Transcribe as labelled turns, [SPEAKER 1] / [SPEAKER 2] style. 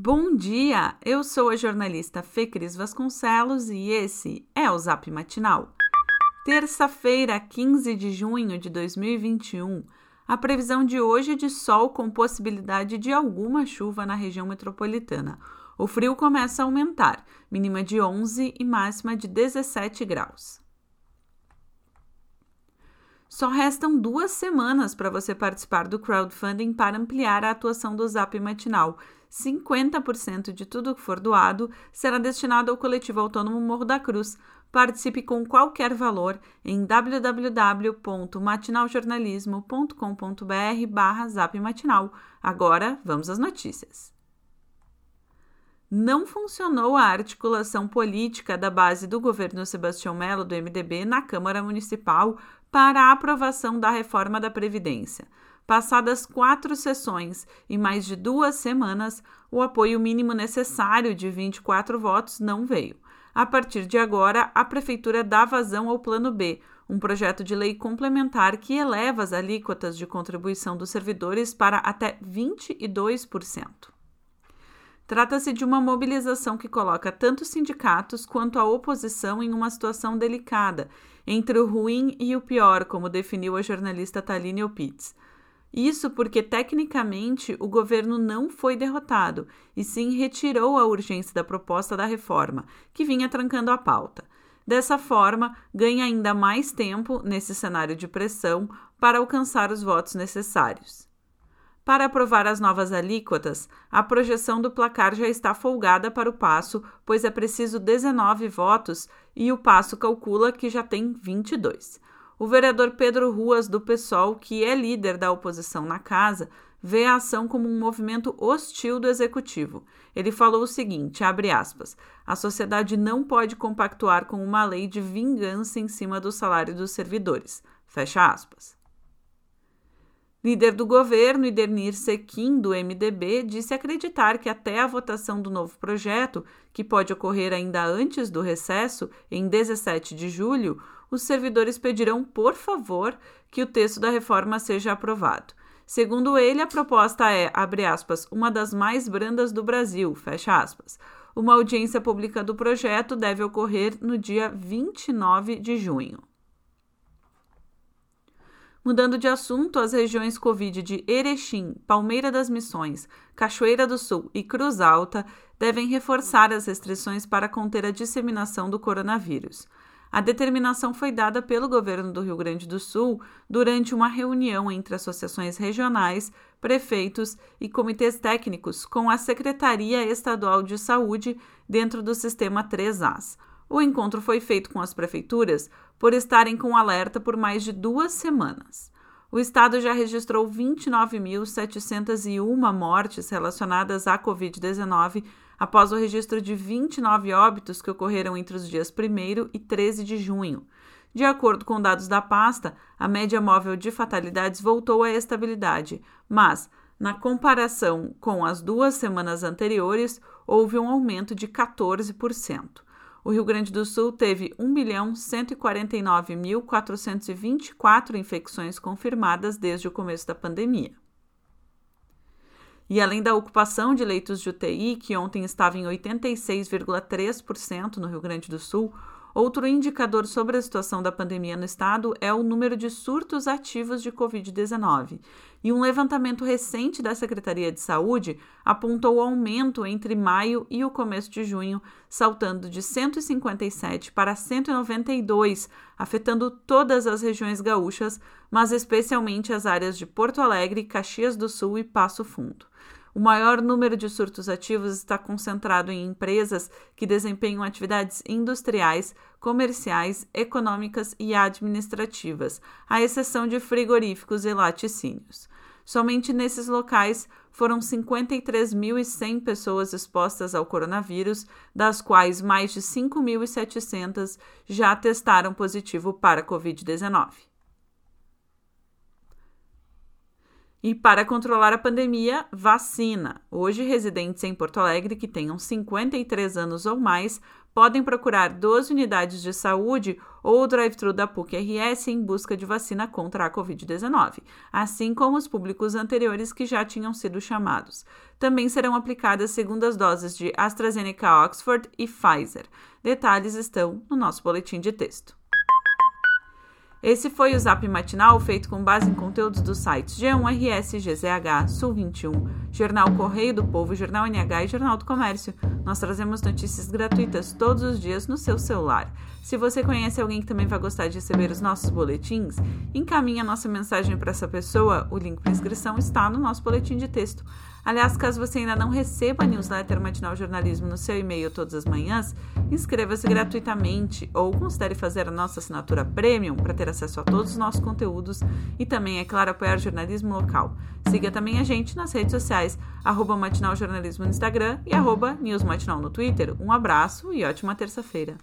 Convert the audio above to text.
[SPEAKER 1] Bom dia! Eu sou a jornalista Fê Cris Vasconcelos e esse é o Zap Matinal. Terça-feira, 15 de junho de 2021. A previsão de hoje é de sol com possibilidade de alguma chuva na região metropolitana. O frio começa a aumentar, mínima de 11 e máxima de 17 graus. Só restam duas semanas para você participar do crowdfunding para ampliar a atuação do Zap Matinal. 50% de tudo que for doado será destinado ao coletivo autônomo Morro da Cruz. Participe com qualquer valor em www.matinaljornalismo.com.br barra zapmatinal. Agora, vamos às notícias não funcionou a articulação política da base do governo Sebastião Melo, do MDB, na Câmara Municipal para a aprovação da reforma da Previdência. Passadas quatro sessões e mais de duas semanas, o apoio mínimo necessário de 24 votos não veio. A partir de agora, a Prefeitura dá vazão ao Plano B, um projeto de lei complementar que eleva as alíquotas de contribuição dos servidores para até 22%. Trata-se de uma mobilização que coloca tanto os sindicatos quanto a oposição em uma situação delicada, entre o ruim e o pior, como definiu a jornalista Taline Opitz. Isso porque, tecnicamente, o governo não foi derrotado, e sim retirou a urgência da proposta da reforma, que vinha trancando a pauta. Dessa forma, ganha ainda mais tempo, nesse cenário de pressão, para alcançar os votos necessários. Para aprovar as novas alíquotas, a projeção do placar já está folgada para o passo, pois é preciso 19 votos e o passo calcula que já tem 22. O vereador Pedro Ruas, do PSOL, que é líder da oposição na casa, vê a ação como um movimento hostil do executivo. Ele falou o seguinte, aspas, a sociedade não pode compactuar com uma lei de vingança em cima do salário dos servidores. Fecha aspas. Líder do governo, Idenir Sequim, do MDB, disse acreditar que até a votação do novo projeto, que pode ocorrer ainda antes do recesso, em 17 de julho, os servidores pedirão, por favor, que o texto da reforma seja aprovado. Segundo ele, a proposta é, abre aspas, uma das mais brandas do Brasil, fecha aspas. Uma audiência pública do projeto deve ocorrer no dia 29 de junho. Mudando de assunto, as regiões Covid de Erechim, Palmeira das Missões, Cachoeira do Sul e Cruz Alta devem reforçar as restrições para conter a disseminação do coronavírus. A determinação foi dada pelo governo do Rio Grande do Sul durante uma reunião entre associações regionais, prefeitos e comitês técnicos com a Secretaria Estadual de Saúde dentro do sistema 3As. O encontro foi feito com as prefeituras por estarem com alerta por mais de duas semanas. O estado já registrou 29.701 mortes relacionadas à Covid-19 após o registro de 29 óbitos que ocorreram entre os dias 1 e 13 de junho. De acordo com dados da pasta, a média móvel de fatalidades voltou à estabilidade, mas, na comparação com as duas semanas anteriores, houve um aumento de 14% o Rio Grande do Sul teve 1.149.424 infecções confirmadas desde o começo da pandemia. E além da ocupação de leitos de UTI, que ontem estava em 86,3% no Rio Grande do Sul, Outro indicador sobre a situação da pandemia no estado é o número de surtos ativos de Covid-19. E um levantamento recente da Secretaria de Saúde apontou o aumento entre maio e o começo de junho, saltando de 157 para 192, afetando todas as regiões gaúchas, mas especialmente as áreas de Porto Alegre, Caxias do Sul e Passo Fundo. O maior número de surtos ativos está concentrado em empresas que desempenham atividades industriais, comerciais, econômicas e administrativas, à exceção de frigoríficos e laticínios. Somente nesses locais foram 53.100 pessoas expostas ao coronavírus, das quais mais de 5.700 já testaram positivo para Covid-19. E para controlar a pandemia, vacina. Hoje, residentes em Porto Alegre que tenham 53 anos ou mais podem procurar 12 unidades de saúde ou o drive-thru da PUC-RS em busca de vacina contra a Covid-19, assim como os públicos anteriores que já tinham sido chamados. Também serão aplicadas segundas doses de AstraZeneca Oxford e Pfizer. Detalhes estão no nosso boletim de texto. Esse foi o Zap Matinal, feito com base em conteúdos dos sites G1RS, GZH, Sul 21, Jornal Correio do Povo, Jornal NH e Jornal do Comércio. Nós trazemos notícias gratuitas todos os dias no seu celular. Se você conhece alguém que também vai gostar de receber os nossos boletins, encaminhe a nossa mensagem para essa pessoa. O link para inscrição está no nosso boletim de texto. Aliás, caso você ainda não receba a newsletter Matinal Jornalismo no seu e-mail todas as manhãs, inscreva-se gratuitamente ou considere fazer a nossa assinatura premium para ter acesso a todos os nossos conteúdos e também, é claro, apoiar o jornalismo local. Siga também a gente nas redes sociais, arroba Matinal Jornalismo no Instagram e arroba News Matinal no Twitter. Um abraço e ótima terça-feira.